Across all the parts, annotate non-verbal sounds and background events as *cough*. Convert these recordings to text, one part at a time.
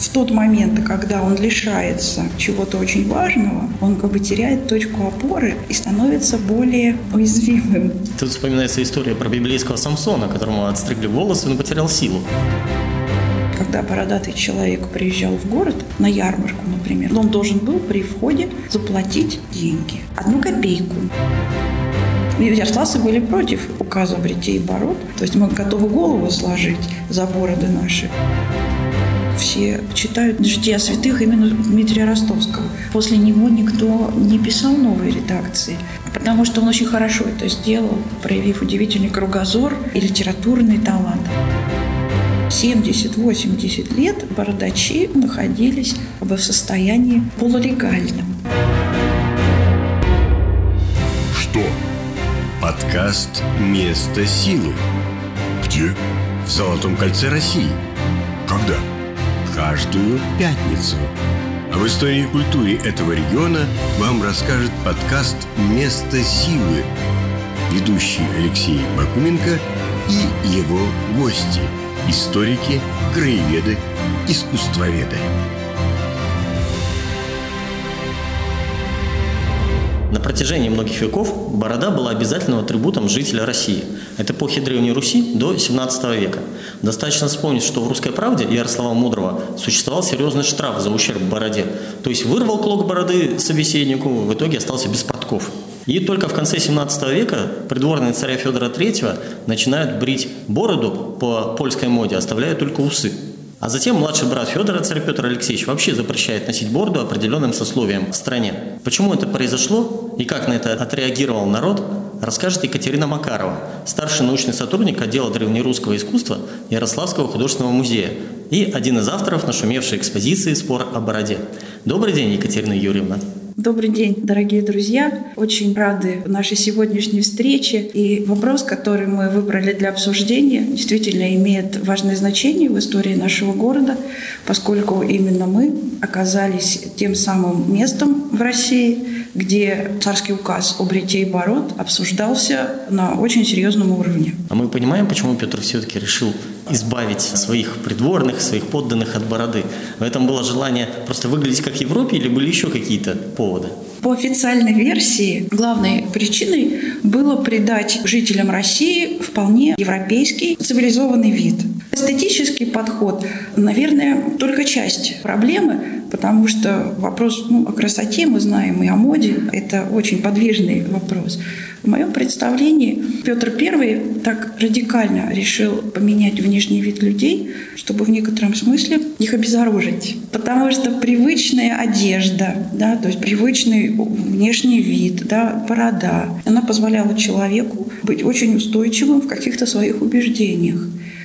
в тот момент, когда он лишается чего-то очень важного, он как бы теряет точку опоры и становится более уязвимым. Тут вспоминается история про библейского Самсона, которому отстригли волосы, но потерял силу. Когда бородатый человек приезжал в город на ярмарку, например, он должен был при входе заплатить деньги. Одну копейку. Ярославцы были против указа бретей и бород. То есть мы готовы голову сложить за бороды наши все читают «Жития святых» именно Дмитрия Ростовского. После него никто не писал новые редакции, потому что он очень хорошо это сделал, проявив удивительный кругозор и литературный талант. 70-80 лет бородачи находились в состоянии полулегальном. Что? Подкаст «Место силы». Где? В Золотом кольце России. Когда? Каждую пятницу. Об истории и культуре этого региона вам расскажет подкаст «Место силы». Ведущий Алексей Бакуменко и его гости – историки, краеведы, искусствоведы. На протяжении многих веков борода была обязательным атрибутом жителя России. От эпохи Древней Руси до 17 века. Достаточно вспомнить, что в «Русской правде» Ярослава Мудрого существовал серьезный штраф за ущерб бороде. То есть вырвал клок бороды собеседнику, в итоге остался без подков. И только в конце 17 века придворные царя Федора III начинают брить бороду по польской моде, оставляя только усы. А затем младший брат Федора, царь Петр Алексеевич, вообще запрещает носить бороду определенным сословием в стране. Почему это произошло и как на это отреагировал народ, расскажет Екатерина Макарова, старший научный сотрудник отдела древнерусского искусства Ярославского художественного музея и один из авторов нашумевшей экспозиции «Спор о бороде». Добрый день, Екатерина Юрьевна. Добрый день, дорогие друзья. Очень рады нашей сегодняшней встрече. И вопрос, который мы выбрали для обсуждения, действительно имеет важное значение в истории нашего города, поскольку именно мы оказались тем самым местом в России, где царский указ о бритье и бород обсуждался на очень серьезном уровне. А мы понимаем, почему Петр все-таки решил избавить своих придворных, своих подданных от бороды. В этом было желание просто выглядеть как в Европе или были еще какие-то поводы? По официальной версии главной причиной было придать жителям России вполне европейский цивилизованный вид. Эстетический подход, наверное, только часть проблемы, потому что вопрос ну, о красоте мы знаем и о моде – это очень подвижный вопрос. В моем представлении Петр I так радикально решил поменять внешний вид людей, чтобы в некотором смысле их обезоружить. Потому что привычная одежда, да, то есть привычный внешний вид, да, борода, она позволяла человеку быть очень устойчивым в каких-то своих убеждениях.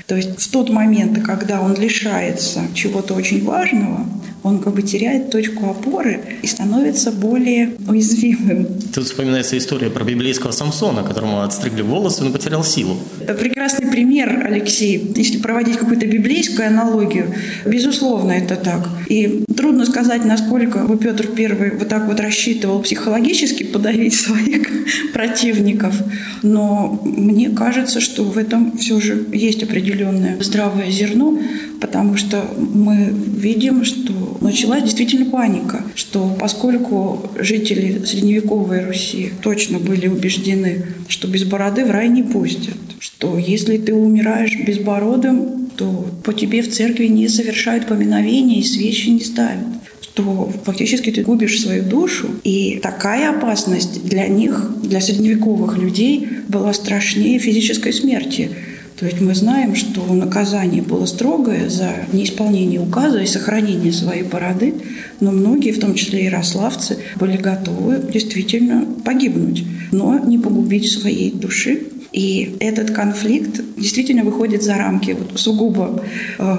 То есть в тот момент, когда он лишается чего-то очень важного, он как бы теряет точку опоры и становится более уязвимым. Тут вспоминается история про библейского Самсона, которому отстригли волосы, но потерял силу. Прекрасный пример, Алексей. Если проводить какую-то библейскую аналогию, безусловно, это так. И трудно сказать, насколько бы Петр I вот так вот рассчитывал психологически подавить своих *laughs* противников. Но мне кажется, что в этом все же есть определенное здравое зерно, потому что мы видим, что началась действительно паника, что поскольку жители средневековой Руси точно были убеждены, что без бороды в рай не пустят, что если ты умираешь безбородым, то по тебе в церкви не совершают поминовения и свечи не ставят то фактически ты губишь свою душу. И такая опасность для них, для средневековых людей, была страшнее физической смерти. То есть мы знаем, что наказание было строгое за неисполнение указа и сохранение своей бороды, но многие, в том числе ярославцы, были готовы действительно погибнуть, но не погубить своей души. И этот конфликт действительно выходит за рамки вот, сугубо э,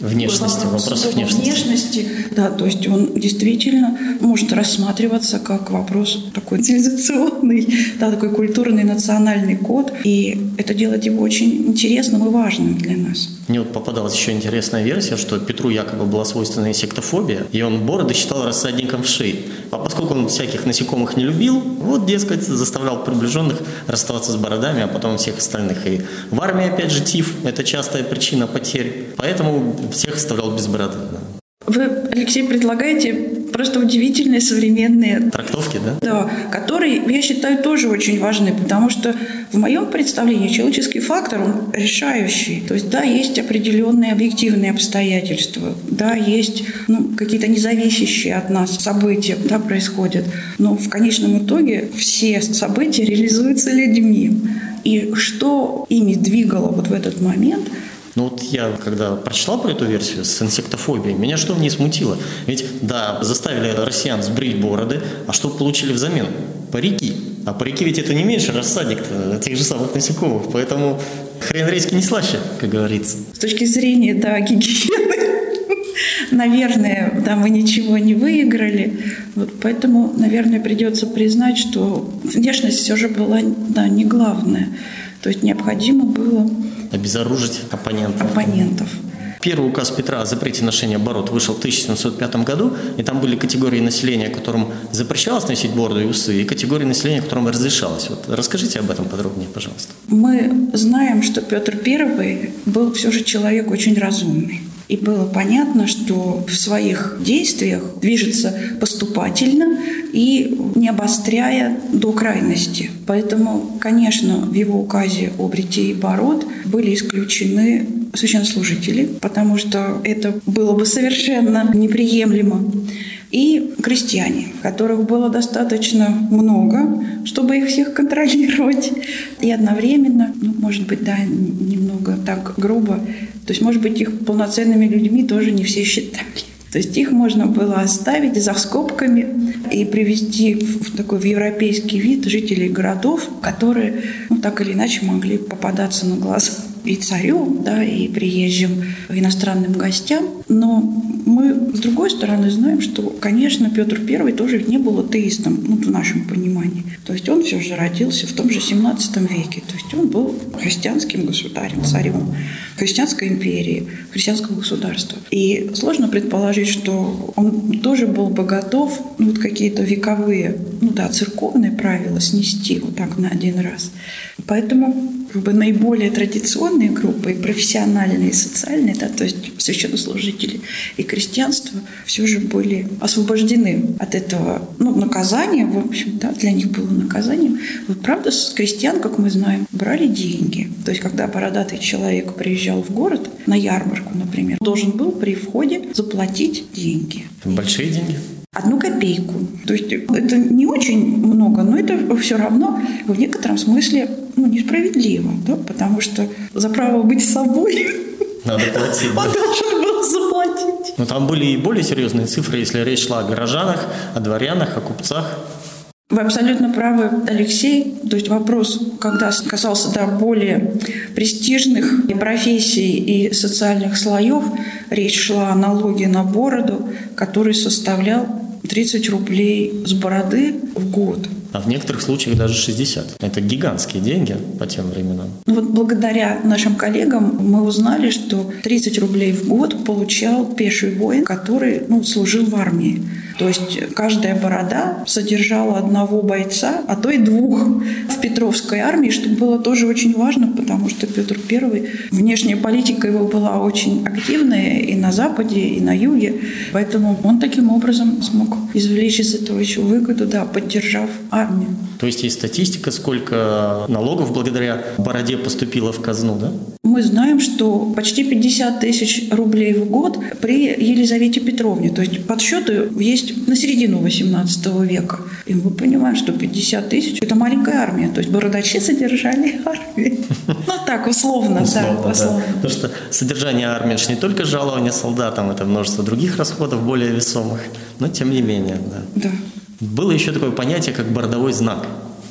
Внешности, вопрос внешности. внешности. Да, то есть он действительно может рассматриваться как вопрос такой цивилизационный, да, такой культурный национальный код. И это делает его очень интересным и важным для нас. Мне вот попадалась еще интересная версия, что Петру якобы была свойственна сектофобия, и он бороды считал рассадником в шее. А поскольку он всяких насекомых не любил, вот, дескать, заставлял приближенных расставаться с бородами, а потом всех остальных. И в армии, опять же, тиф – это частая причина потерь. Поэтому всех оставлял без бороды. Да. Вы, Алексей, предлагаете просто удивительные современные трактовки, да? Да, которые, я считаю, тоже очень важны, потому что в моем представлении человеческий фактор, он решающий. То есть, да, есть определенные объективные обстоятельства, да, есть ну, какие-то независящие от нас события, да, происходят. Но в конечном итоге все события реализуются людьми. И что ими двигало вот в этот момент – но вот я, когда прочитал про эту версию с инсектофобией, меня что в ней смутило? Ведь, да, заставили россиян сбрить бороды, а что получили взамен? Парики. А парики ведь это не меньше рассадник тех же самых насекомых, поэтому хрен редьки не слаще, как говорится. С точки зрения, да, гигиены, *laughs* наверное, да, мы ничего не выиграли. Вот поэтому, наверное, придется признать, что внешность все же была да, не главное. То есть необходимо было обезоружить оппонентов. оппонентов. Первый указ Петра о запрете ношения бород вышел в 1705 году, и там были категории населения, которым запрещалось носить бороду и усы, и категории населения, которым разрешалось. Вот расскажите об этом подробнее, пожалуйста. Мы знаем, что Петр I был все же человек очень разумный. И было понятно, что в своих действиях движется поступательно и не обостряя до крайности. Поэтому, конечно, в его указе о бритье бород были исключены священнослужители, потому что это было бы совершенно неприемлемо и крестьяне, которых было достаточно много, чтобы их всех контролировать. И одновременно, ну, может быть, да, немного так грубо, то есть, может быть, их полноценными людьми тоже не все считали. То есть их можно было оставить за скобками и привести в такой в европейский вид жителей городов, которые ну, так или иначе могли попадаться на глаз и царю, да, и приезжим иностранным гостям. Но мы, с другой стороны, знаем, что, конечно, Петр I тоже не был атеистом, ну, в нашем понимании. То есть он все же родился в том же 17 веке. То есть он был христианским государем, царем христианской империи, христианского государства. И сложно предположить, что он тоже был бы готов ну, вот какие-то вековые, ну да, церковные правила снести вот так на один раз. Поэтому как бы наиболее традиционные группы, и профессиональные, и социальные, да, то есть священнослужители и крестьянство все же были освобождены от этого ну, наказания, в общем, да, для них было наказанием. Вот правда, с крестьян, как мы знаем, брали деньги. То есть, когда бородатый человек приезжал в город на ярмарку, например, должен был при входе заплатить деньги. Большие деньги? Одну копейку. То есть это не очень много, но это все равно в некотором смысле ну, несправедливо, да? потому что за право быть собой надо платить. Он *laughs* должен был заплатить. Но там были и более серьезные цифры, если речь шла о горожанах, о дворянах, о купцах. Вы абсолютно правы, Алексей. То есть вопрос, когда касался да, более престижных профессий и социальных слоев, речь шла о налоге на бороду, который составлял 30 рублей с бороды в год. А в некоторых случаях даже 60. Это гигантские деньги по тем временам. Ну вот благодаря нашим коллегам мы узнали, что 30 рублей в год получал пеший воин, который ну, служил в армии. То есть каждая борода содержала одного бойца, а то и двух в Петровской армии, что было тоже очень важно, потому что Петр I, внешняя политика его была очень активная и на Западе, и на Юге, поэтому он таким образом смог извлечь из этого еще выгоду, да, поддержав армию. То есть есть статистика, сколько налогов благодаря бороде поступило в казну, да? Мы знаем, что почти 50 тысяч рублей в год при Елизавете Петровне. То есть подсчеты есть на середину 18 века. И мы понимаем, что 50 тысяч – это маленькая армия. То есть бородачи содержали *laughs* армию. Ну так, условно, да. Условно. Потому что содержание армии – это не только жалование солдатам, это множество других расходов более весомых. Но тем не менее, да. Да. Было еще такое понятие, как бородовой знак.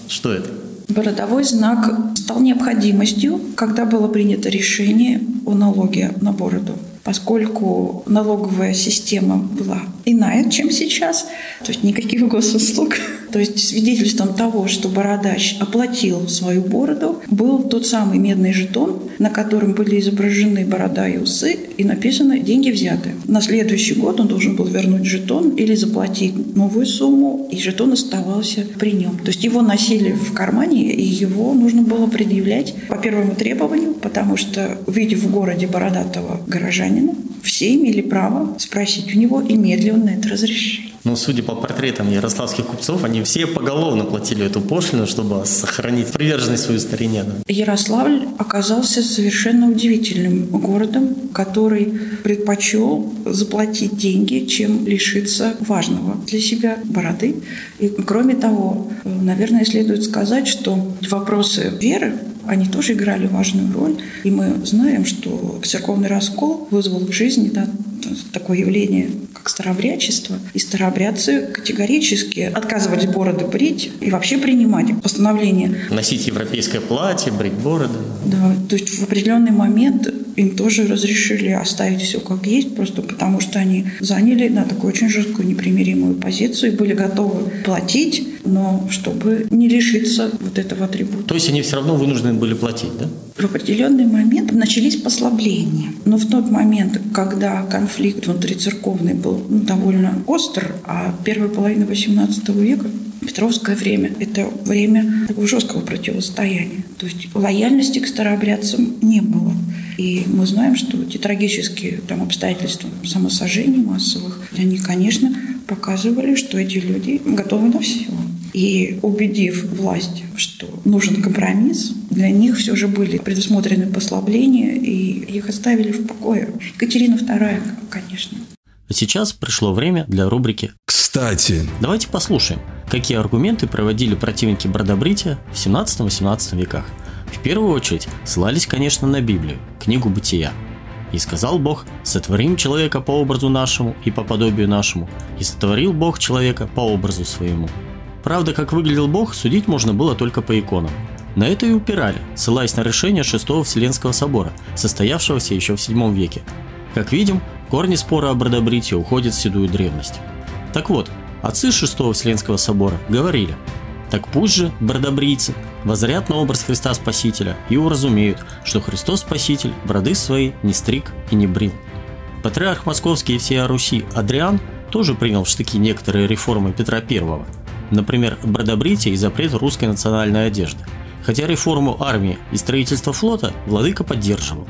Что это? Бородовой знак стал необходимостью, когда было принято решение о налоге на бороду поскольку налоговая система была иная, чем сейчас, то есть никаких госуслуг. *laughs* То есть свидетельством того, что бородач оплатил свою бороду, был тот самый медный жетон, на котором были изображены борода и усы, и написано «деньги взяты». На следующий год он должен был вернуть жетон или заплатить новую сумму, и жетон оставался при нем. То есть его носили в кармане, и его нужно было предъявлять по первому требованию, потому что, увидев в городе бородатого горожанина, все имели право спросить у него, имеет ли он на это разрешение. Но судя по портретам ярославских купцов, они все поголовно платили эту пошлину, чтобы сохранить приверженность свою старине. Ярославль оказался совершенно удивительным городом, который предпочел заплатить деньги, чем лишиться важного для себя бороды. И кроме того, наверное, следует сказать, что вопросы веры они тоже играли важную роль. И мы знаем, что церковный раскол вызвал в жизни да, такое явление, как старообрядчество. И старообрядцы категорически отказывались бороды брить и вообще принимать постановление. Носить европейское платье, брить бороды. Да, то есть в определенный момент им тоже разрешили оставить все как есть, просто потому что они заняли да, такую очень жесткую непримиримую позицию и были готовы платить, но чтобы не лишиться вот этого атрибута. То есть они все равно вынуждены были платить, да? В определенный момент начались послабления. Но в тот момент, когда конфликт внутрицерковный был ну, довольно остр, а первая половина XVIII века Петровское время – это время такого жесткого противостояния. То есть лояльности к старообрядцам не было. И мы знаем, что эти трагические там, обстоятельства самосожжений массовых, они, конечно, показывали, что эти люди готовы на все. И убедив власть, что нужен компромисс, для них все же были предусмотрены послабления, и их оставили в покое. Екатерина II, конечно. А сейчас пришло время для рубрики «Кстати». Давайте послушаем, какие аргументы проводили противники бродобрития в 17-18 веках. В первую очередь ссылались, конечно, на Библию, книгу Бытия. «И сказал Бог, сотворим человека по образу нашему и по подобию нашему, и сотворил Бог человека по образу своему». Правда, как выглядел Бог, судить можно было только по иконам. На это и упирали, ссылаясь на решение Шестого Вселенского собора, состоявшегося еще в VII веке. Как видим, корни спора о бродобритии уходят в седую древность. Так вот, отцы Шестого Вселенского собора говорили, так пусть же бродобрийцы возрят на образ Христа Спасителя и уразумеют, что Христос Спаситель броды свои не стриг и не брил. Патриарх Московский и всея Руси Адриан тоже принял в штыки некоторые реформы Петра I – Например, бродобритие и запрет русской национальной одежды. Хотя реформу армии и строительство флота владыка поддерживал.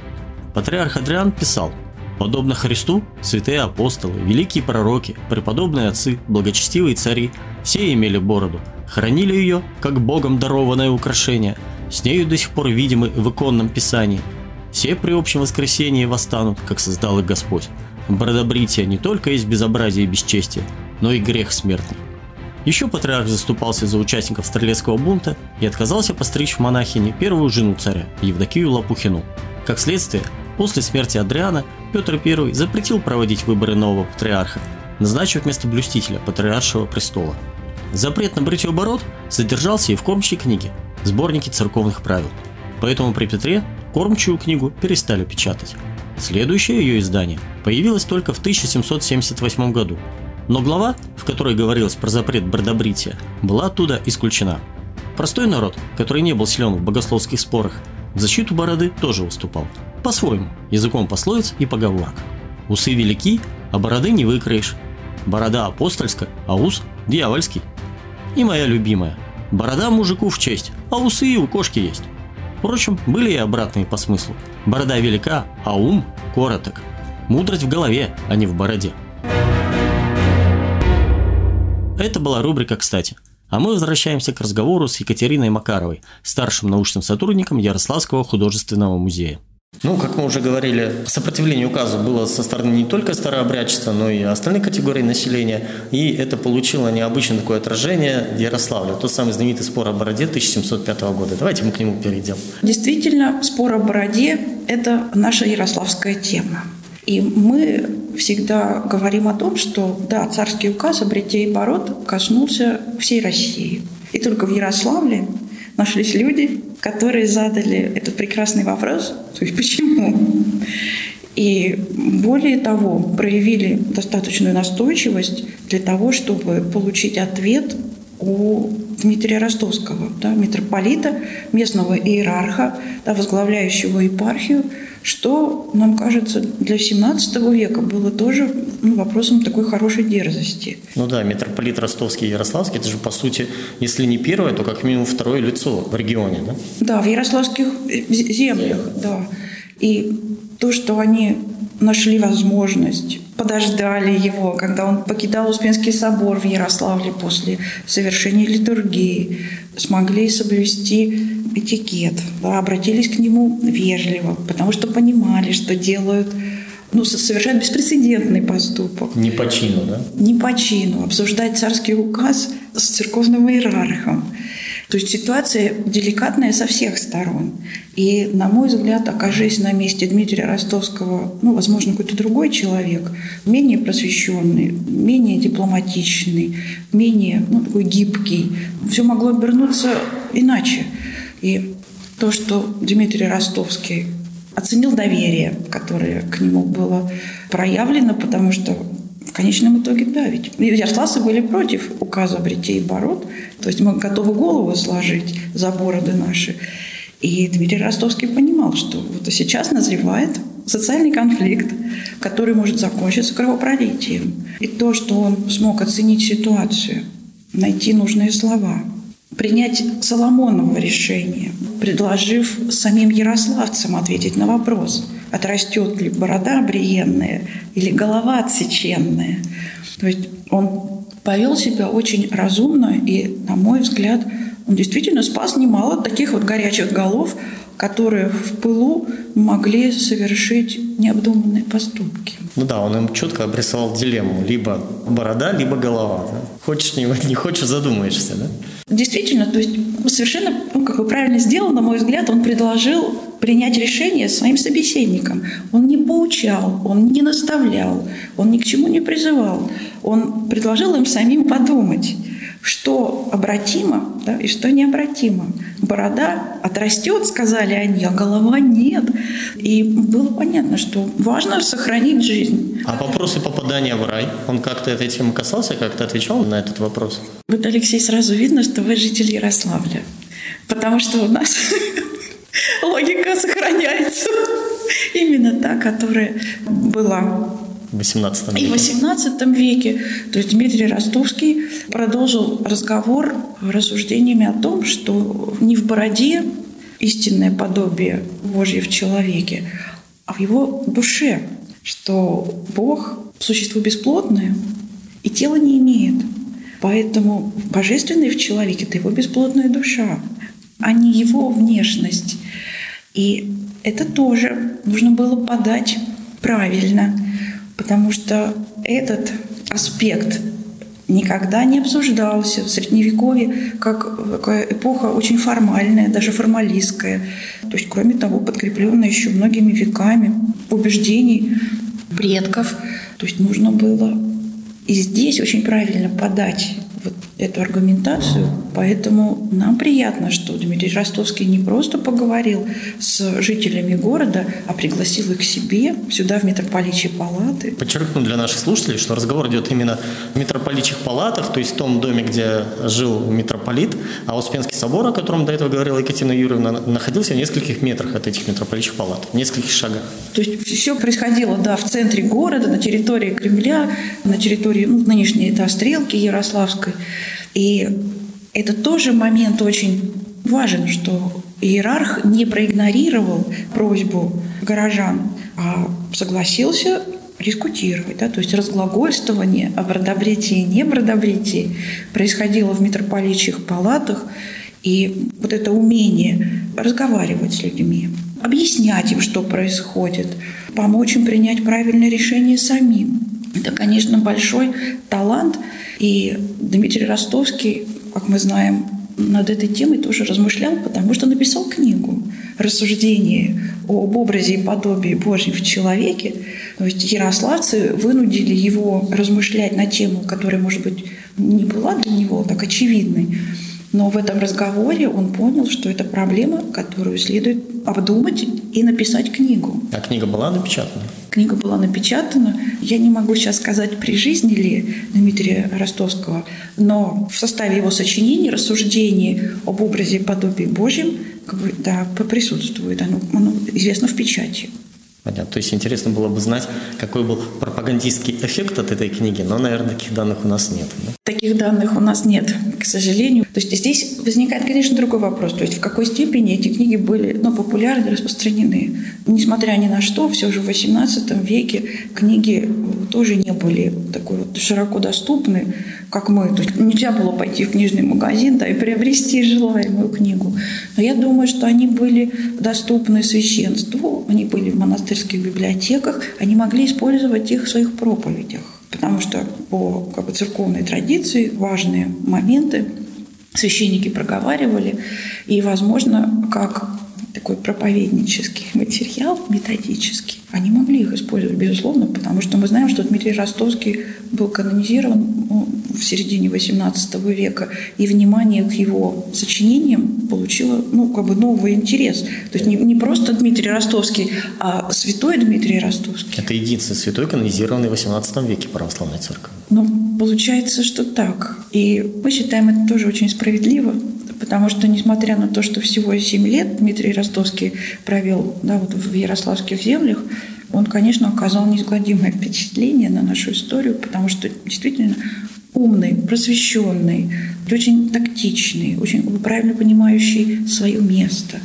Патриарх Адриан писал Подобно Христу, святые апостолы, великие пророки, преподобные отцы, благочестивые цари, все имели бороду, хранили ее, как Богом дарованное украшение, с нею до сих пор видимы в иконном писании. Все при общем воскресении восстанут, как создал их Господь. Бродобритие не только есть безобразие и бесчестие, но и грех смертный. Еще патриарх заступался за участников Стрелецкого бунта и отказался постричь в монахини первую жену царя, Евдокию Лопухину. Как следствие, после смерти Адриана Петр I запретил проводить выборы нового патриарха, назначив вместо блюстителя патриаршего престола. Запрет на бритье бород содержался и в кормчей книге, сборнике церковных правил. Поэтому при Петре кормчую книгу перестали печатать. Следующее ее издание появилось только в 1778 году но глава, в которой говорилось про запрет бродобрития, была оттуда исключена. Простой народ, который не был силен в богословских спорах, в защиту бороды тоже выступал. По-своему, языком пословиц и поговорок. Усы велики, а бороды не выкроешь. Борода апостольская, а ус дьявольский. И моя любимая. Борода мужику в честь, а усы и у кошки есть. Впрочем, были и обратные по смыслу. Борода велика, а ум короток. Мудрость в голове, а не в бороде. Это была рубрика «Кстати». А мы возвращаемся к разговору с Екатериной Макаровой, старшим научным сотрудником Ярославского художественного музея. Ну, как мы уже говорили, сопротивление указу было со стороны не только старообрядчества, но и остальных категорий населения. И это получило необычное такое отражение в Ярославле. Тот самый знаменитый спор о Бороде 1705 года. Давайте мы к нему перейдем. Действительно, спор о Бороде – это наша ярославская тема. И мы всегда говорим о том, что да, царский указ о бритье и бород коснулся всей России. И только в Ярославле нашлись люди, которые задали этот прекрасный вопрос, то есть почему? И более того, проявили достаточную настойчивость для того, чтобы получить ответ у Дмитрия Ростовского, да, митрополита, местного иерарха, да, возглавляющего епархию, что, нам кажется, для 17 века было тоже ну, вопросом такой хорошей дерзости. Ну да, митрополит Ростовский и Ярославский, это же, по сути, если не первое, то как минимум второе лицо в регионе, да? Да, в ярославских землях, да. И то, что они нашли возможность, подождали его, когда он покидал Успенский собор в Ярославле после совершения литургии, смогли соблюсти этикет, да, обратились к нему вежливо, потому что понимали, что делают ну, совершают беспрецедентный поступок. Не по чину, да? Не по чину. Обсуждать царский указ с церковным иерархом. То есть ситуация деликатная со всех сторон. И, на мой взгляд, окажись на месте Дмитрия Ростовского, ну, возможно, какой-то другой человек, менее просвещенный, менее дипломатичный, менее ну, такой гибкий, все могло обернуться иначе. И то, что Дмитрий Ростовский оценил доверие, которое к нему было проявлено, потому что в конечном итоге, да, ведь ярославцы были против указа Бретей и Бород, то есть мы готовы голову сложить за бороды наши. И Дмитрий Ростовский понимал, что вот сейчас назревает социальный конфликт, который может закончиться кровопролитием. И то, что он смог оценить ситуацию, найти нужные слова, принять Соломоново решение, предложив самим ярославцам ответить на вопрос, отрастет ли борода бриенная или голова отсеченная. То есть он повел себя очень разумно, и, на мой взгляд, он действительно спас немало таких вот горячих голов, которые в пылу могли совершить необдуманные поступки. Ну да, он им четко обрисовал дилемму. Либо борода, либо голова. Да? Хочешь, не, не хочешь, задумаешься. Да? Действительно, то есть совершенно, ну, как бы правильно сделал, на мой взгляд, он предложил принять решение своим собеседникам. Он не поучал, он не наставлял, он ни к чему не призывал. Он предложил им самим подумать что обратимо да, и что необратимо. Борода отрастет, сказали они, а голова нет. И было понятно, что важно сохранить жизнь. А вопросы попадания в рай, он как-то этой темы касался, как-то отвечал на этот вопрос? Вот, Алексей, сразу видно, что вы житель Ярославля. Потому что у нас *laughs* логика сохраняется. Именно та, которая была в XVIII веке. И в XVIII веке. То есть Дмитрий Ростовский продолжил разговор рассуждениями о том, что не в бороде истинное подобие Божье в человеке, а в его душе, что Бог – существо бесплотное и тело не имеет. Поэтому божественное в человеке – это его бесплотная душа, а не его внешность. И это тоже нужно было подать правильно – потому что этот аспект никогда не обсуждался в Средневековье как такая эпоха очень формальная, даже формалистская. То есть, кроме того, подкрепленная еще многими веками убеждений предков. То есть нужно было и здесь очень правильно подать вот эту аргументацию, поэтому нам приятно, что Дмитрий Ростовский не просто поговорил с жителями города, а пригласил их к себе сюда в митрополичьи палаты. Подчеркну для наших слушателей, что разговор идет именно в митрополичьих палатах, то есть в том доме, где жил митрополит, а Успенский собор, о котором до этого говорила Екатерина Юрьевна, находился в нескольких метрах от этих митрополичьих палат, в нескольких шагах. То есть все происходило, да, в центре города, на территории Кремля, на территории ну, нынешней это Стрелки Ярославской. И это тоже момент очень важен, что иерарх не проигнорировал просьбу горожан, а согласился дискутировать. Да? То есть разглагольствование о бродобритии и небродобритии происходило в митрополитчих палатах, и вот это умение разговаривать с людьми, объяснять им, что происходит, помочь им принять правильное решение самим. Это, конечно, большой талант, и Дмитрий Ростовский, как мы знаем, над этой темой тоже размышлял, потому что написал книгу «Рассуждение об образе и подобии Божьем в человеке». То есть ярославцы вынудили его размышлять на тему, которая, может быть, не была для него так очевидной. Но в этом разговоре он понял, что это проблема, которую следует обдумать и написать книгу. А книга была напечатана? Книга была напечатана. Я не могу сейчас сказать, при жизни ли Дмитрия Ростовского, но в составе его сочинений, рассуждений об образе подобии Божьем как бы, да, присутствует. Оно, оно известно в печати. Понятно. То есть интересно было бы знать, какой был пропагандистский эффект от этой книги, но, наверное, таких данных у нас нет. Да? Таких данных у нас нет, к сожалению. То есть здесь возникает, конечно, другой вопрос. То есть в какой степени эти книги были ну, популярны, распространены. Несмотря ни на что, все же в XVIII веке книги тоже не были такой вот широко доступны, как мы. То есть нельзя было пойти в книжный магазин да, и приобрести желаемую книгу. Но я думаю, что они были доступны священству, они были в монастырских библиотеках, они могли использовать их в своих проповедях. Потому что по как бы, церковной традиции важные моменты священники проговаривали, и, возможно, как такой проповеднический материал, методический, они могли их использовать, безусловно, потому что мы знаем, что Дмитрий Ростовский был канонизирован ну, в середине XVIII века, и внимание к его сочинениям получило ну, как бы новый интерес. То есть не, не просто Дмитрий Ростовский, а святой Дмитрий Ростовский. Это единственный святой, канонизированный в XVIII веке православной церкви. Ну, получается, что так. И мы считаем это тоже очень справедливо, потому что, несмотря на то, что всего 7 лет Дмитрий Ростовский провел да, вот в Ярославских землях, он, конечно, оказал неизгладимое впечатление на нашу историю, потому что действительно умный, просвещенный, очень тактичный, очень правильно понимающий свое место.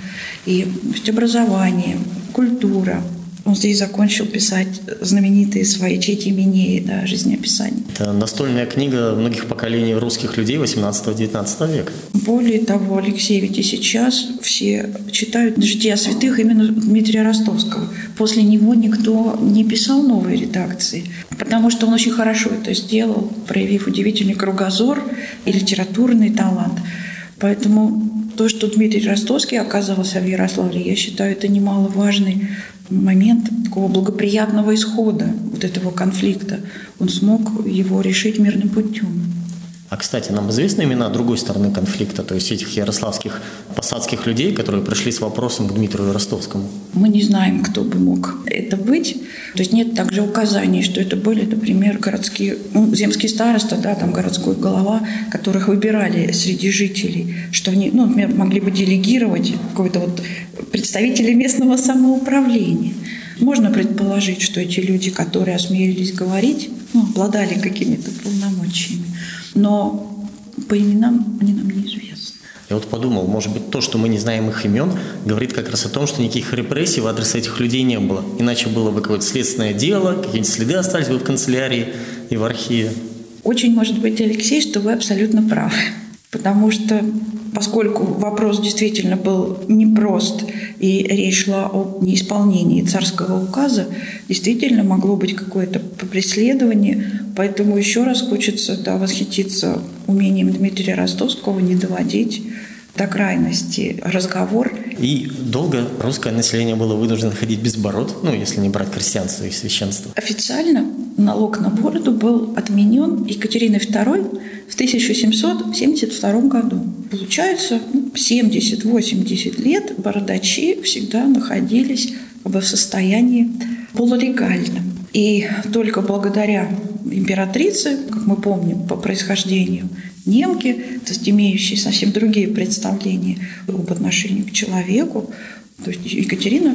И образование, культура, он здесь закончил писать знаменитые свои «Чети Минеи», да, жизнеописания. Это настольная книга многих поколений русских людей 18-19 века. Более того, Алексей, ведь и сейчас все читают «Жития святых» именно Дмитрия Ростовского. После него никто не писал новые редакции, потому что он очень хорошо это сделал, проявив удивительный кругозор и литературный талант. Поэтому то, что Дмитрий Ростовский оказался в Ярославле, я считаю, это немаловажный момент такого благоприятного исхода вот этого конфликта. Он смог его решить мирным путем. А, кстати, нам известны имена другой стороны конфликта, то есть этих ярославских посадских людей, которые пришли с вопросом к Дмитрию Ростовскому? Мы не знаем, кто бы мог это быть. То есть нет также указаний, что это были, например, городские, ну, земские староста, да, там городской голова, которых выбирали среди жителей, что они, ну, например, могли бы делегировать какой-то вот представители местного самоуправления. Можно предположить, что эти люди, которые осмелились говорить, ну, обладали какими-то полномочиями но по именам они нам неизвестны. Я вот подумал, может быть, то, что мы не знаем их имен, говорит как раз о том, что никаких репрессий в адрес этих людей не было. Иначе было бы какое-то следственное дело, какие-нибудь следы остались бы в канцелярии и в архиве. Очень может быть, Алексей, что вы абсолютно правы. Потому что, поскольку вопрос действительно был непрост, и речь шла о неисполнении царского указа, действительно могло быть какое-то преследование. Поэтому еще раз хочется да, восхититься умением Дмитрия Ростовского не доводить до крайности разговор. И долго русское население было вынуждено ходить без бород, ну, если не брать крестьянство и священство. Официально налог на бороду был отменен Екатериной II в 1772 году. Получается, 70-80 ну, лет бородачи всегда находились в состоянии полулегальном. И только благодаря императрице, как мы помним по происхождению, немки, то есть имеющие совсем другие представления об отношении к человеку, то есть Екатерина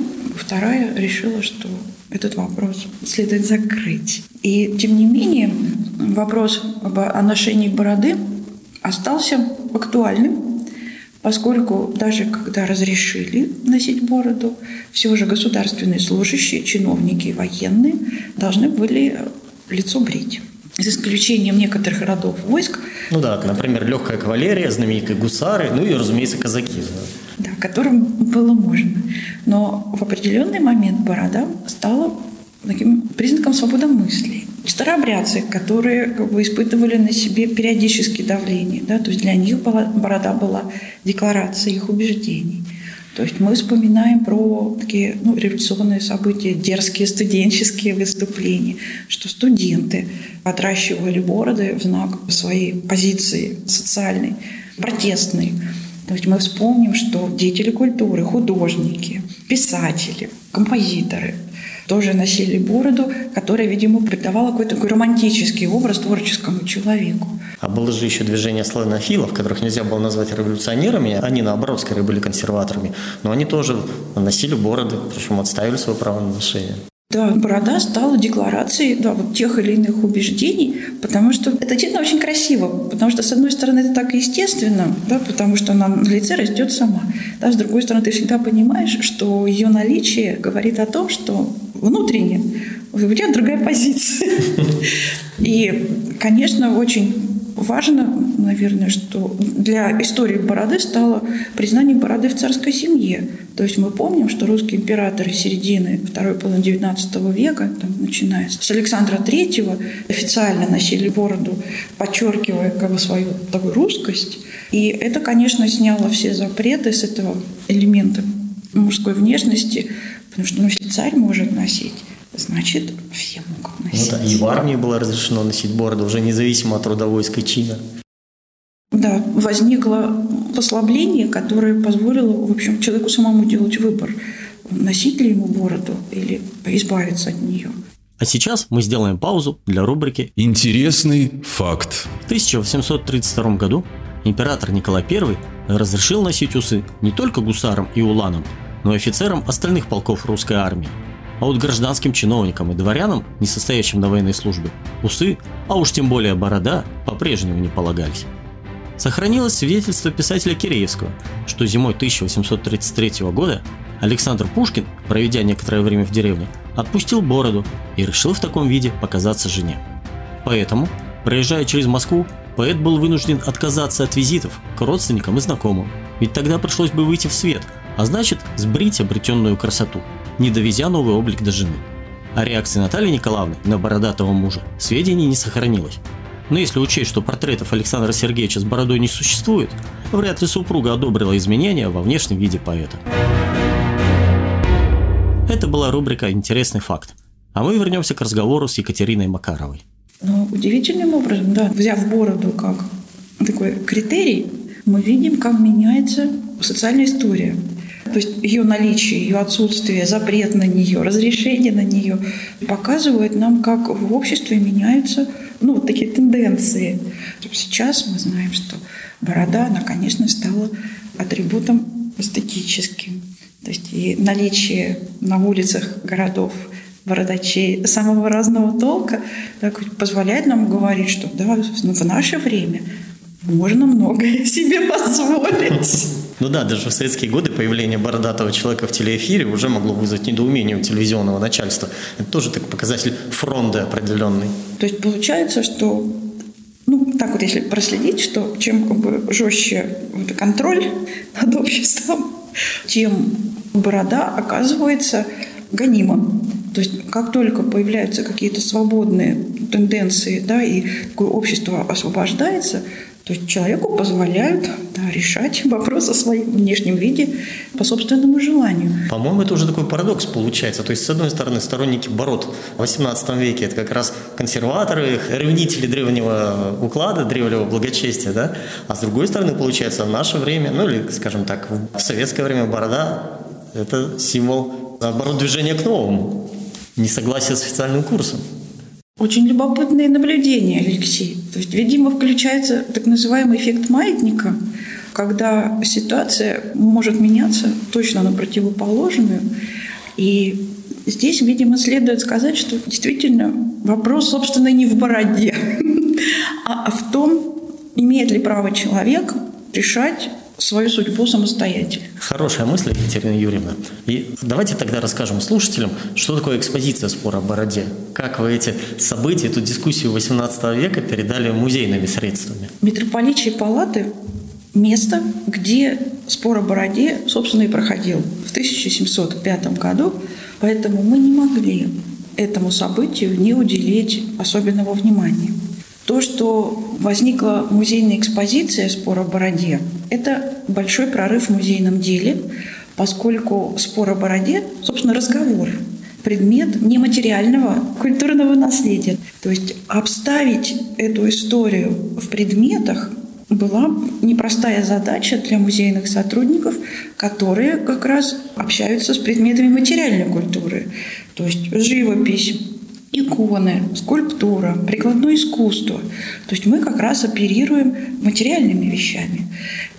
II решила, что этот вопрос следует закрыть. И тем не менее вопрос о ношении бороды остался актуальным, поскольку даже когда разрешили носить бороду, все же государственные служащие, чиновники и военные должны были лицо брить. За исключением некоторых родов войск. Ну да, например, легкая кавалерия, знаменитые гусары, ну и, разумеется, казаки. Да, которым было можно. Но в определенный момент борода стала таким признаком свободы мысли. Старообрядцы, которые как бы, испытывали на себе периодически давление, да, то есть для них была, борода была декларацией их убеждений. То есть мы вспоминаем про такие ну, революционные события, дерзкие студенческие выступления, что студенты отращивали бороды в знак своей позиции социальной, протестной. То есть мы вспомним, что деятели культуры, художники, писатели, композиторы тоже носили бороду, которая, видимо, придавала какой-то такой романтический образ творческому человеку. А было же еще движение славянофилов, которых нельзя было назвать революционерами. Они, наоборот, скорее были консерваторами. Но они тоже носили бороды, причем отставили свое право на ношение. Да, борода стала декларацией да, вот тех или иных убеждений, потому что это действительно очень красиво, потому что, с одной стороны, это так естественно, да, потому что она на лице растет сама. Да, с другой стороны, ты всегда понимаешь, что ее наличие говорит о том, что внутренне у тебя другая позиция. *laughs* И, конечно, очень важно, наверное, что для истории бороды стало признание бороды в царской семье. То есть мы помним, что русские императоры середины второй половины XIX века, там, начиная с Александра III, официально носили бороду, подчеркивая как бы, свою такую русскость. И это, конечно, сняло все запреты с этого элемента мужской внешности, потому что ну, если царь может носить, значит, все могут носить. Ну, да, и в армии было разрешено носить бороду, уже независимо от трудовойской чина. Да, возникло послабление, которое позволило, в общем, человеку самому делать выбор, носить ли ему бороду или избавиться от нее. А сейчас мы сделаем паузу для рубрики «Интересный факт». В 1832 году император Николай I разрешил носить усы не только гусарам и уланам, но и офицерам остальных полков русской армии. А вот гражданским чиновникам и дворянам, не состоящим на военной службе, усы, а уж тем более борода, по-прежнему не полагались. Сохранилось свидетельство писателя Киреевского, что зимой 1833 года Александр Пушкин, проведя некоторое время в деревне, отпустил бороду и решил в таком виде показаться жене. Поэтому, проезжая через Москву, поэт был вынужден отказаться от визитов к родственникам и знакомым, ведь тогда пришлось бы выйти в свет, а значит сбрить обретенную красоту, не довезя новый облик до жены. О реакции Натальи Николаевны на бородатого мужа сведений не сохранилось, но если учесть, что портретов Александра Сергеевича с бородой не существует, вряд ли супруга одобрила изменения во внешнем виде поэта. Это была рубрика «Интересный факт». А мы вернемся к разговору с Екатериной Макаровой. Ну, удивительным образом, да, взяв бороду как такой критерий, мы видим, как меняется социальная история. То есть ее наличие, ее отсутствие, запрет на нее, разрешение на нее показывает нам, как в обществе меняются ну, вот такие тенденции. Сейчас мы знаем, что борода, она, конечно, стала атрибутом эстетическим. То есть и наличие на улицах городов бородачей самого разного толка так, позволяет нам говорить, что да, в наше время можно многое себе позволить. Ну да, даже в советские годы появление бородатого человека в телеэфире уже могло вызвать недоумение у телевизионного начальства. Это тоже так показатель фронта определенный. То есть получается, что ну, так вот, если проследить, что чем как бы жестче вот, контроль над обществом, тем борода оказывается гонима. То есть как только появляются какие-то свободные тенденции, да, и такое общество освобождается, то есть человеку позволяют решать вопрос о своем внешнем виде по собственному желанию. По-моему, это уже такой парадокс получается. То есть, с одной стороны, сторонники бород в XVIII веке – это как раз консерваторы, ревнители древнего уклада, древнего благочестия, да? А с другой стороны, получается, в наше время, ну или, скажем так, в советское время борода – это символ, наоборот, движения к новому, несогласия с официальным курсом. Очень любопытные наблюдения, Алексей. То есть, видимо, включается так называемый эффект маятника, когда ситуация может меняться точно на противоположную. И здесь, видимо, следует сказать, что действительно вопрос, собственно, не в бороде, *laughs* а в том, имеет ли право человек решать свою судьбу самостоятельно. Хорошая мысль, Екатерина Юрьевна. И давайте тогда расскажем слушателям, что такое экспозиция спора о бороде. Как вы эти события, эту дискуссию 18 века передали музейными средствами? Митрополичьи палаты – место, где спор о бороде, собственно, и проходил в 1705 году. Поэтому мы не могли этому событию не уделить особенного внимания. То, что возникла музейная экспозиция «Спор о бороде», это большой прорыв в музейном деле, поскольку спор о бороде, собственно, разговор, предмет нематериального культурного наследия. То есть обставить эту историю в предметах была непростая задача для музейных сотрудников, которые как раз общаются с предметами материальной культуры. То есть живопись, иконы, скульптура, прикладное искусство. То есть мы как раз оперируем материальными вещами.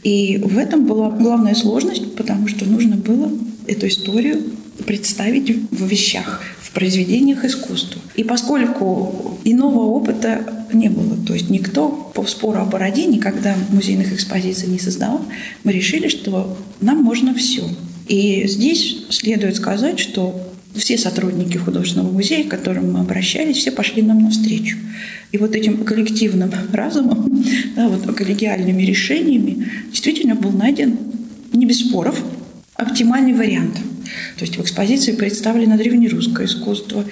И в этом была главная сложность, потому что нужно было эту историю представить в вещах, произведениях искусства. И поскольку иного опыта не было, то есть никто по спору о бороде никогда музейных экспозиций не создавал, мы решили, что нам можно все. И здесь следует сказать, что все сотрудники художественного музея, к которым мы обращались, все пошли нам навстречу. И вот этим коллективным *laughs* разумом, да, вот коллегиальными решениями действительно был найден, не без споров, оптимальный вариант. То есть в экспозиции представлено древнерусское искусство,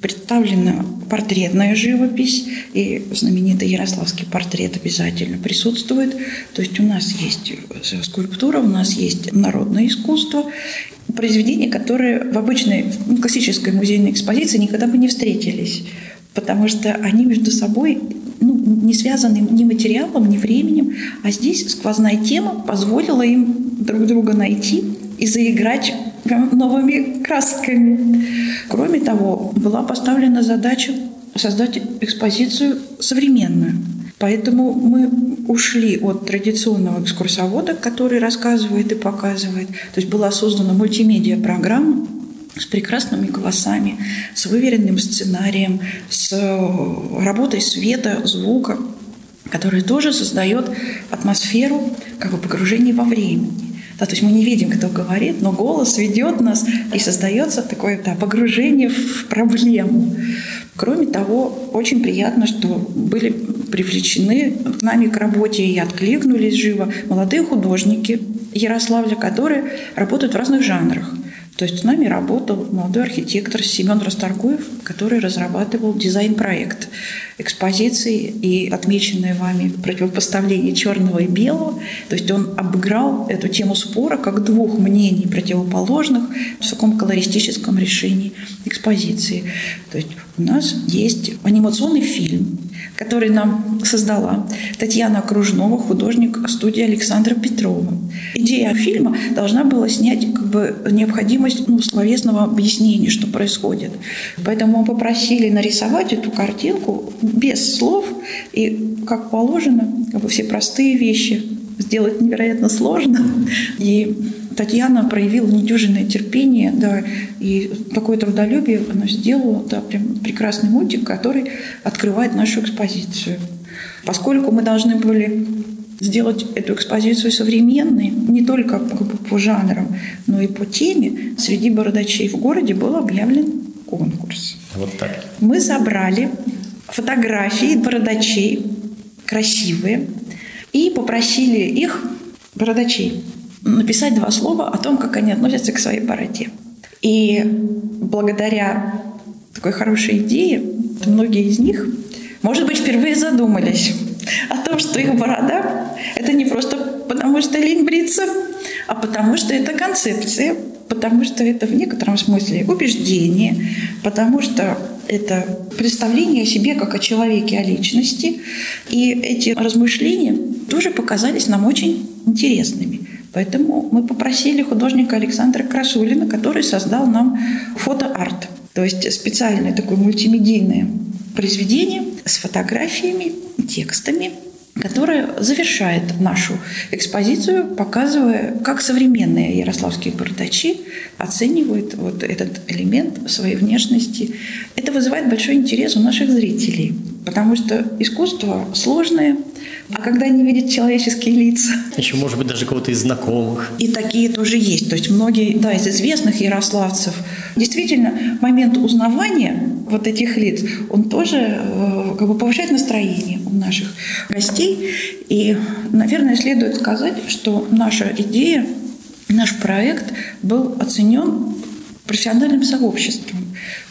представлена портретная живопись, и знаменитый ярославский портрет обязательно присутствует. То есть у нас есть скульптура, у нас есть народное искусство, произведения, которые в обычной ну, классической музейной экспозиции никогда бы не встретились, потому что они между собой ну, не связаны ни материалом, ни временем, а здесь сквозная тема позволила им друг друга найти и заиграть новыми красками. Кроме того, была поставлена задача создать экспозицию современную. Поэтому мы ушли от традиционного экскурсовода, который рассказывает и показывает. То есть была создана мультимедиа-программа с прекрасными голосами, с выверенным сценарием, с работой света, звука, которая тоже создает атмосферу как бы погружения во времени. Да, то есть мы не видим, кто говорит, но голос ведет нас, и создается такое да, погружение в проблему. Кроме того, очень приятно, что были привлечены к нами к работе и откликнулись живо молодые художники Ярославля, которые работают в разных жанрах. То есть с нами работал молодой архитектор Семен Расторгуев, который разрабатывал дизайн-проект экспозиции и отмеченное вами противопоставление черного и белого. То есть он обыграл эту тему спора как двух мнений противоположных в таком колористическом решении экспозиции. То есть у нас есть анимационный фильм, который нам создала Татьяна Кружнова, художник студии Александра Петрова. Идея фильма должна была снять как бы необходимость ну, словесного объяснения, что происходит. Поэтому мы попросили нарисовать эту картинку без слов и, как положено, как бы все простые вещи сделать невероятно сложно. И Татьяна проявила недюжинное терпение, да, и такое трудолюбие она сделала, да, прям прекрасный мультик, который открывает нашу экспозицию. Поскольку мы должны были сделать эту экспозицию современной, не только как бы, по жанрам, но и по теме, среди бородачей в городе был объявлен конкурс. Вот так. Мы забрали фотографии бородачей, красивые, и попросили их, бородачей, написать два слова о том, как они относятся к своей бороде. И благодаря такой хорошей идее, многие из них, может быть, впервые задумались о том, что их борода – это не просто потому, что лень бриться, а потому что это концепция, потому что это в некотором смысле убеждение, потому что это представление о себе как о человеке, о личности. И эти размышления тоже показались нам очень интересными. Поэтому мы попросили художника Александра Красулина, который создал нам фотоарт, то есть специальное такое мультимедийное произведение с фотографиями, текстами, которое завершает нашу экспозицию, показывая, как современные ярославские бардачи оценивают вот этот элемент своей внешности. Это вызывает большой интерес у наших зрителей, потому что искусство сложное, а когда они видят человеческие лица... Еще, может быть, даже кого-то из знакомых. И такие тоже есть. То есть многие, да, из известных ярославцев. Действительно, момент узнавания вот этих лиц, он тоже э, как бы повышает настроение у наших гостей. И, наверное, следует сказать, что наша идея, наш проект был оценен профессиональным сообществом.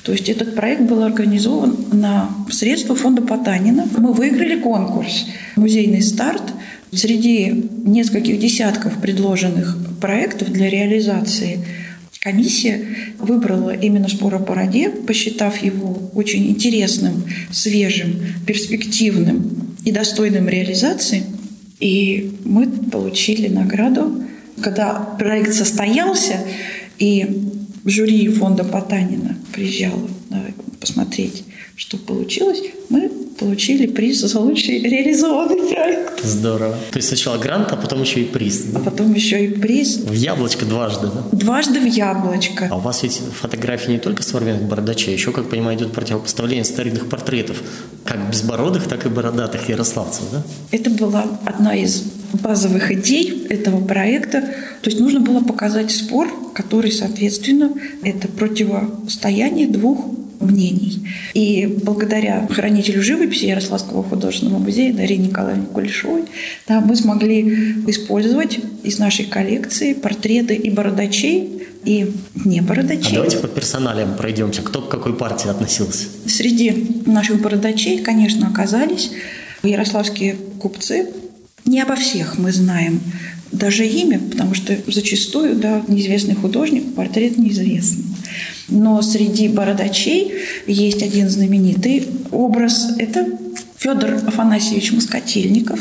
То есть этот проект был организован на средства фонда Потанина. Мы выиграли конкурс «Музейный старт». Среди нескольких десятков предложенных проектов для реализации комиссия выбрала именно «Спор о бороде», посчитав его очень интересным, свежим, перспективным и достойным реализации. И мы получили награду. Когда проект состоялся, и жюри фонда Потанина приезжало да, посмотреть, что получилось, мы получили приз за лучший реализованный проект. Здорово. То есть сначала грант, а потом еще и приз. А потом еще и приз. В яблочко дважды, да? Дважды в яблочко. А у вас ведь фотографии не только современных бородачей, еще, как понимаю, идет противопоставление старинных портретов, как безбородых, так и бородатых ярославцев, да? Это была одна из базовых идей этого проекта. То есть нужно было показать спор, который, соответственно, это противостояние двух мнений. И благодаря хранителю живописи Ярославского художественного музея Дарье Николаевне Кулешовой да, мы смогли использовать из нашей коллекции портреты и бородачей, и не бородачей. А давайте по персоналиям пройдемся. Кто к какой партии относился? Среди наших бородачей, конечно, оказались ярославские купцы. Не обо всех мы знаем даже имя, потому что зачастую да, неизвестный художник, портрет неизвестный. Но среди бородачей есть один знаменитый образ. Это Федор Афанасьевич Москотельников,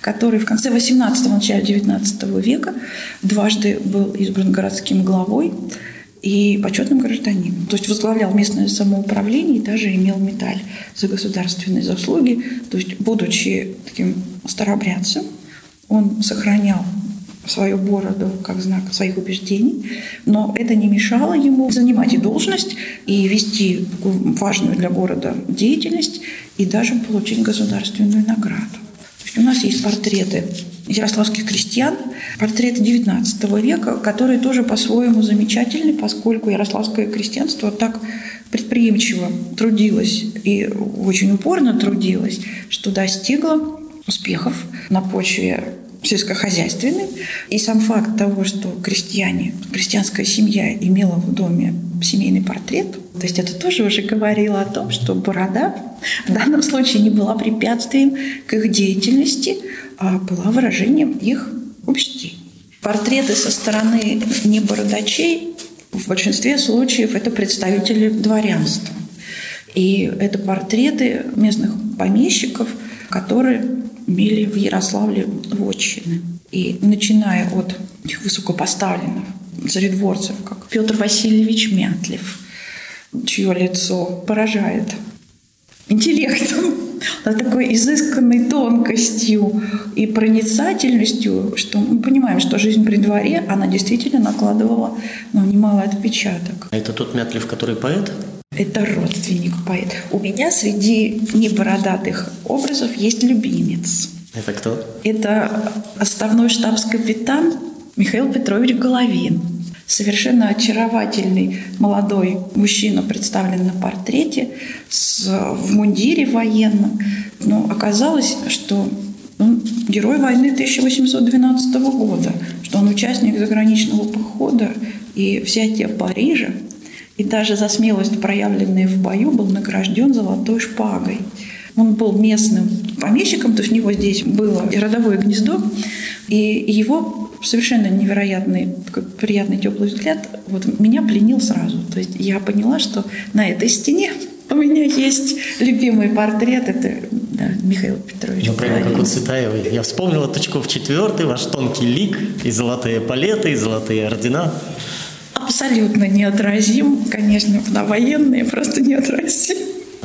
который в конце 18-го, начале 19 века дважды был избран городским главой и почетным гражданином. То есть возглавлял местное самоуправление и даже имел медаль за государственные заслуги. То есть, будучи таким старообрядцем, он сохранял свою бороду как знак своих убеждений, но это не мешало ему занимать и должность, и вести важную для города деятельность, и даже получить государственную награду. То есть у нас есть портреты ярославских крестьян, портреты XIX века, которые тоже по-своему замечательны, поскольку ярославское крестьянство так предприимчиво трудилось и очень упорно трудилось, что достигло успехов на почве сельскохозяйственный. И сам факт того, что крестьяне, крестьянская семья имела в доме семейный портрет, то есть это тоже уже говорило о том, что борода в данном случае не была препятствием к их деятельности, а была выражением их убеждений. Портреты со стороны не бородачей в большинстве случаев это представители дворянства. И это портреты местных помещиков, которые имели в Ярославле вотчины. И начиная от высокопоставленных царедворцев, как Петр Васильевич Мятлев, чье лицо поражает интеллектом, такой изысканной тонкостью и проницательностью, что мы понимаем, что жизнь при дворе, она действительно накладывала ну, немалый отпечаток. А это тот Мятлев, который поэт? Это родственник поэт. У меня среди небородатых образов есть любимец. Это кто? Это отставной штабс-капитан Михаил Петрович Головин. Совершенно очаровательный молодой мужчина представлен на портрете с, в мундире военном. Но оказалось, что он герой войны 1812 года, что он участник заграничного похода и взятия Парижа – и даже за смелость, проявленную в бою, был награжден золотой шпагой. Он был местным помещиком, то есть у него здесь было родовое гнездо, и его совершенно невероятный, приятный теплый взгляд вот меня пленил сразу. То есть я поняла, что на этой стене у меня есть любимый портрет, это да, Михаил Петрович. Ну, прямо как у Цветаевой. Я вспомнила Тучков четвертый, ваш тонкий лик, и золотые палеты, и золотые ордена абсолютно неотразим. Конечно, на военные просто неотразим.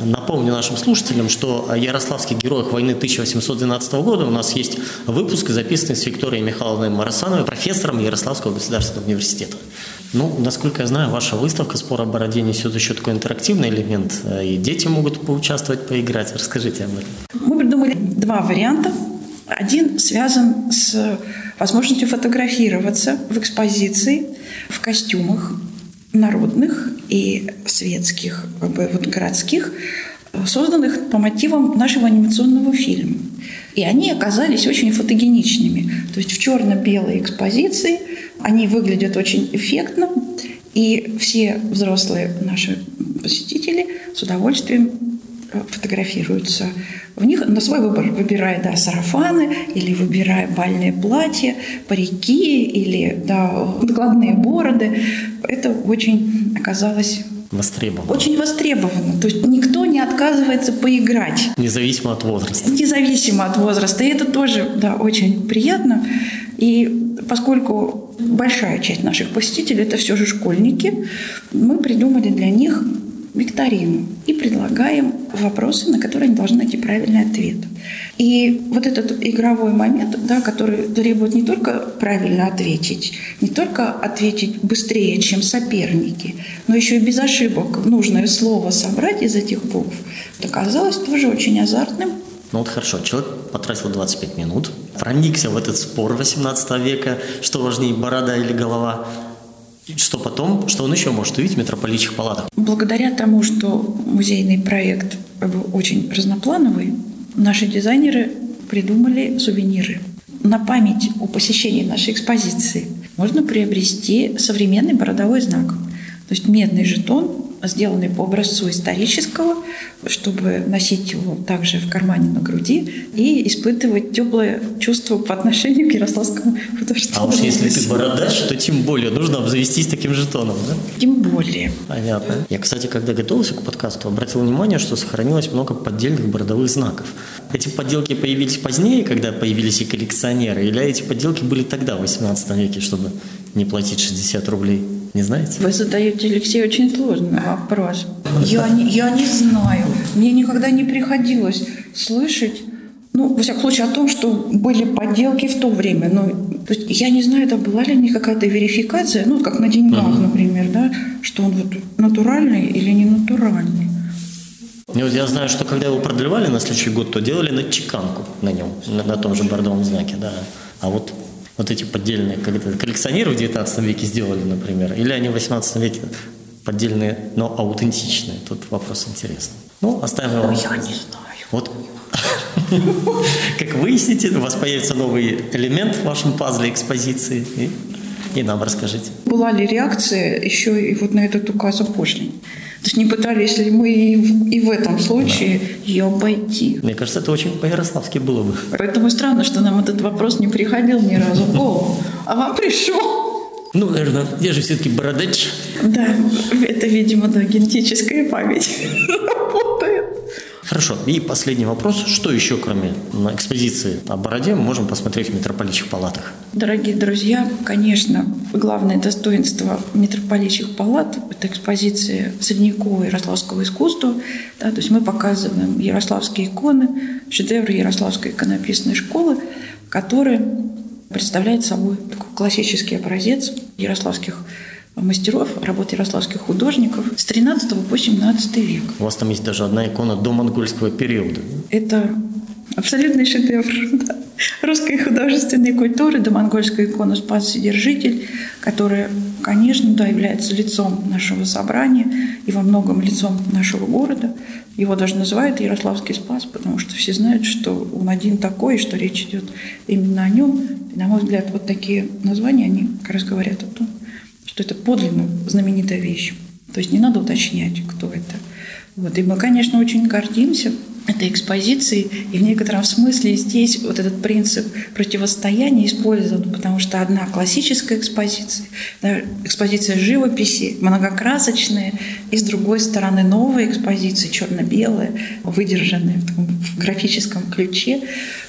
Напомню нашим слушателям, что о ярославских героях войны 1812 года у нас есть выпуск, записанный с Викторией Михайловной Марасановой, профессором Ярославского государственного университета. Ну, насколько я знаю, ваша выставка «Спор о бороде» несет еще такой интерактивный элемент, и дети могут поучаствовать, поиграть. Расскажите об этом. Мы придумали два варианта. Один связан с возможностью фотографироваться в экспозиции в костюмах народных и светских, как бы вот городских, созданных по мотивам нашего анимационного фильма. И они оказались очень фотогеничными. То есть в черно-белой экспозиции они выглядят очень эффектно, и все взрослые наши посетители с удовольствием фотографируются в них на свой выбор, выбирая да, сарафаны или выбирая бальные платья, парики или да, накладные бороды. Это очень оказалось Востребовано. Очень востребовано. То есть никто не отказывается поиграть. Независимо от возраста. Независимо от возраста. И это тоже да, очень приятно. И поскольку большая часть наших посетителей – это все же школьники, мы придумали для них викторину и предлагаем вопросы, на которые они должны найти правильный ответ. И вот этот игровой момент, да, который требует не только правильно ответить, не только ответить быстрее, чем соперники, но еще и без ошибок нужное слово собрать из этих букв, оказалось тоже очень азартным. Ну вот хорошо, человек потратил 25 минут, проникся в этот спор 18 века, что важнее, борода или голова, что потом, что он еще может увидеть в митрополитчих палатах? Благодаря тому, что музейный проект очень разноплановый, наши дизайнеры придумали сувениры. На память о посещении нашей экспозиции можно приобрести современный бородовой знак. То есть медный жетон сделанный по образцу исторического, чтобы носить его также в кармане на груди и испытывать теплое чувство по отношению к Ярославскому художественному А уж если ты бородач, то тем более нужно обзавестись таким жетоном, да? Тем более. Понятно. Я, кстати, когда готовился к подкасту, обратил внимание, что сохранилось много поддельных бородовых знаков. Эти подделки появились позднее, когда появились и коллекционеры, или эти подделки были тогда, в 18 веке, чтобы не платить 60 рублей? Не знаете? Вы задаете, Алексей, очень сложный вопрос. Я не, я не знаю. Мне никогда не приходилось слышать ну, во всяком случае, о том, что были подделки в то время. Ну, то есть я не знаю, это была ли у них какая-то верификация, ну, как на деньгах, uh-huh. например, да, что он вот натуральный или не натуральный. Вот я знаю, что когда его продлевали на следующий год, то делали на чеканку на нем, на, на том же бордовом знаке, да. А вот вот эти поддельные коллекционеры в 19 веке сделали, например, или они в 18 веке поддельные, но аутентичные. Тут вопрос интересный. Ну, оставим его. Я не знаю. Вот *laughs* как выясните, у вас появится новый элемент в вашем пазле экспозиции. И, и нам расскажите. Была ли реакция еще и вот на этот указ о пошлине? То есть не пытались ли мы и в, и в этом случае да. ее обойти? Мне кажется, это очень по-ярославски было бы. Поэтому странно, что нам этот вопрос не приходил ни разу в голову. А вам пришел. Ну, наверное, я же все-таки бородач. Да, это, видимо, да, генетическая память *laughs* работает. Хорошо. И последний вопрос. Что еще, кроме экспозиции о бороде, мы можем посмотреть в митрополитчих палатах? Дорогие друзья, конечно, главное достоинство митрополитчих палат – это экспозиция средневекового ярославского искусства. Да, то есть мы показываем ярославские иконы, шедевры Ярославской иконописной школы, которые представляют собой такой классический образец ярославских мастеров, работ ярославских художников с 13 по 17 век. У вас там есть даже одна икона до монгольского периода. Это абсолютный шедевр да. русской художественной культуры, до монгольская икона «Спас Содержитель», которая, конечно, да, является лицом нашего собрания и во многом лицом нашего города. Его даже называют Ярославский Спас, потому что все знают, что он один такой, что речь идет именно о нем. И, на мой взгляд, вот такие названия, они как раз говорят о том, что это подлинно знаменитая вещь. То есть не надо уточнять, кто это. Вот. И мы, конечно, очень гордимся этой экспозицией, и в некотором смысле здесь вот этот принцип противостояния использован, потому что одна классическая экспозиция, да, экспозиция живописи, многокрасочная, и с другой стороны новая экспозиция, черно-белая, выдержанная в, таком, в графическом ключе,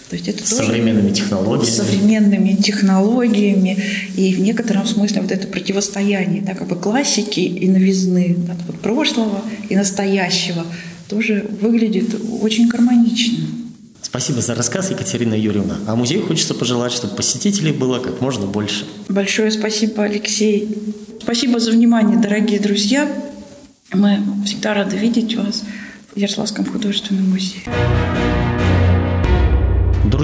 то есть это с современными технологиями. С современными технологиями. И в некотором смысле вот это противостояние да, как бы классики и новизны, да, вот прошлого и настоящего тоже выглядит очень гармонично. Спасибо за рассказ, Екатерина Юрьевна. А музею хочется пожелать, чтобы посетителей было как можно больше. Большое спасибо, Алексей. Спасибо за внимание, дорогие друзья. Мы всегда рады видеть вас в Ярославском художественном музее.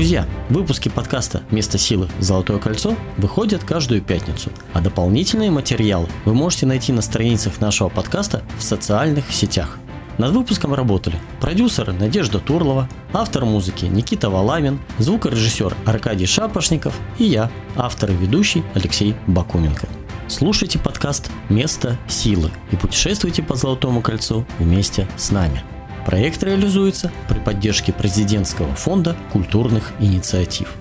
Друзья, выпуски подкаста «Место силы. Золотое кольцо» выходят каждую пятницу, а дополнительные материалы вы можете найти на страницах нашего подкаста в социальных сетях. Над выпуском работали продюсеры Надежда Турлова, автор музыки Никита Валамин, звукорежиссер Аркадий Шапошников и я, автор и ведущий Алексей Бакуменко. Слушайте подкаст «Место силы» и путешествуйте по Золотому кольцу вместе с нами – Проект реализуется при поддержке президентского фонда культурных инициатив.